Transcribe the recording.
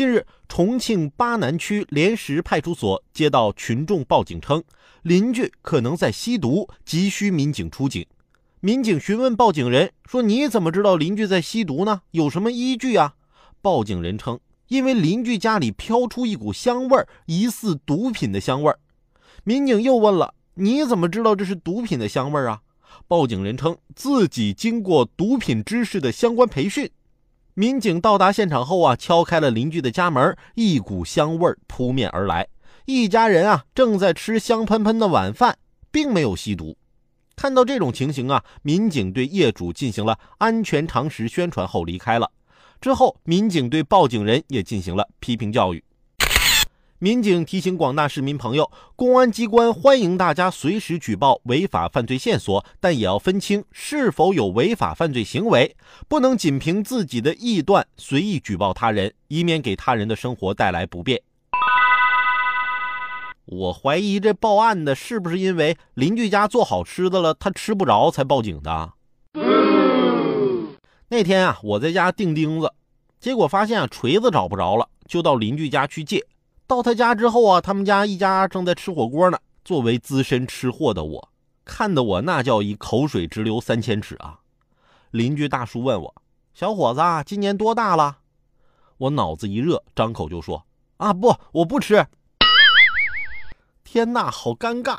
近日，重庆巴南区莲石派出所接到群众报警称，邻居可能在吸毒，急需民警出警。民警询问报警人说：“你怎么知道邻居在吸毒呢？有什么依据啊？”报警人称：“因为邻居家里飘出一股香味儿，疑似毒品的香味儿。”民警又问了：“你怎么知道这是毒品的香味儿啊？”报警人称自己经过毒品知识的相关培训。民警到达现场后啊，敲开了邻居的家门，一股香味扑面而来。一家人啊正在吃香喷喷的晚饭，并没有吸毒。看到这种情形啊，民警对业主进行了安全常识宣传后离开了。之后，民警对报警人也进行了批评教育。民警提醒广大市民朋友，公安机关欢迎大家随时举报违法犯罪线索，但也要分清是否有违法犯罪行为，不能仅凭自己的臆断随意举报他人，以免给他人的生活带来不便。我怀疑这报案的是不是因为邻居家做好吃的了，他吃不着才报警的？那天啊，我在家钉钉子，结果发现啊锤子找不着了，就到邻居家去借。到他家之后啊，他们家一家正在吃火锅呢。作为资深吃货的我，看得我那叫一口水直流三千尺啊！邻居大叔问我：“小伙子，今年多大了？”我脑子一热，张口就说：“啊，不，我不吃。”天哪，好尴尬！